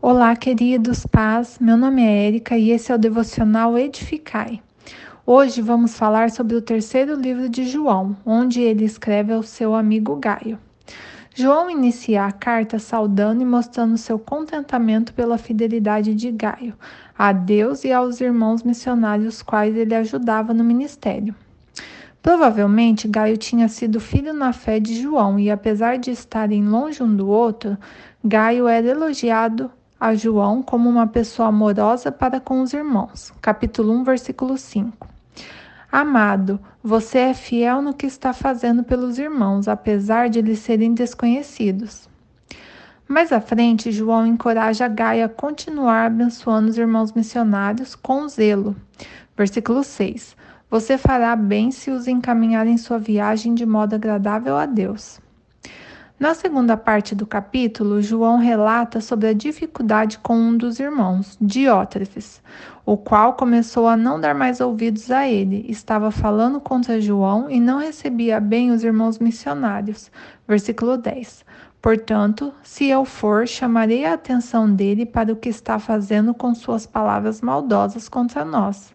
Olá, queridos, paz. Meu nome é Érica e esse é o devocional Edificai. Hoje vamos falar sobre o terceiro livro de João, onde ele escreve ao seu amigo Gaio. João inicia a carta saudando e mostrando seu contentamento pela fidelidade de Gaio a Deus e aos irmãos missionários quais ele ajudava no ministério. Provavelmente Gaio tinha sido filho na fé de João e, apesar de estarem longe um do outro, Gaio era elogiado a João como uma pessoa amorosa para com os irmãos. Capítulo 1, versículo 5. Amado, você é fiel no que está fazendo pelos irmãos, apesar de eles serem desconhecidos. Mais à frente, João encoraja Gaia a continuar abençoando os irmãos missionários com zelo. Versículo 6. Você fará bem se os encaminhar em sua viagem de modo agradável a Deus. Na segunda parte do capítulo, João relata sobre a dificuldade com um dos irmãos, Diótrefes, o qual começou a não dar mais ouvidos a ele, estava falando contra João e não recebia bem os irmãos missionários. Versículo 10. Portanto, se eu for, chamarei a atenção dele para o que está fazendo com suas palavras maldosas contra nós.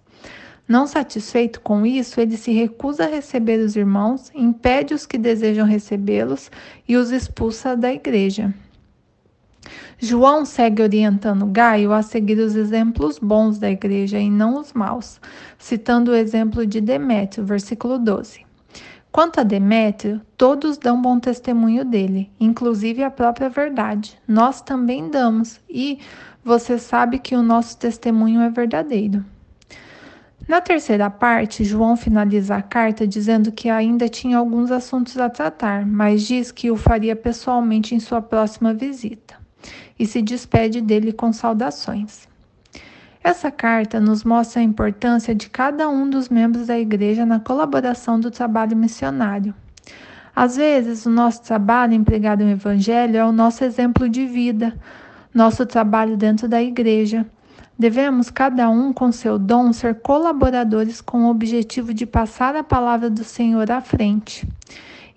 Não satisfeito com isso, ele se recusa a receber os irmãos, impede os que desejam recebê-los e os expulsa da igreja. João segue orientando Gaio a seguir os exemplos bons da igreja e não os maus, citando o exemplo de Demétrio, versículo 12. Quanto a Demétrio, todos dão bom testemunho dele, inclusive a própria verdade. Nós também damos, e você sabe que o nosso testemunho é verdadeiro. Na terceira parte, João finaliza a carta dizendo que ainda tinha alguns assuntos a tratar, mas diz que o faria pessoalmente em sua próxima visita e se despede dele com saudações. Essa carta nos mostra a importância de cada um dos membros da igreja na colaboração do trabalho missionário. Às vezes, o nosso trabalho empregado no Evangelho é o nosso exemplo de vida, nosso trabalho dentro da igreja Devemos, cada um com seu dom, ser colaboradores com o objetivo de passar a palavra do Senhor à frente.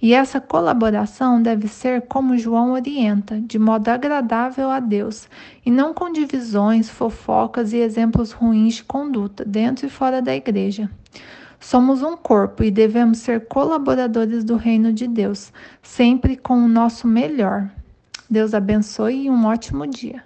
E essa colaboração deve ser como João orienta, de modo agradável a Deus, e não com divisões, fofocas e exemplos ruins de conduta, dentro e fora da igreja. Somos um corpo e devemos ser colaboradores do reino de Deus, sempre com o nosso melhor. Deus abençoe e um ótimo dia.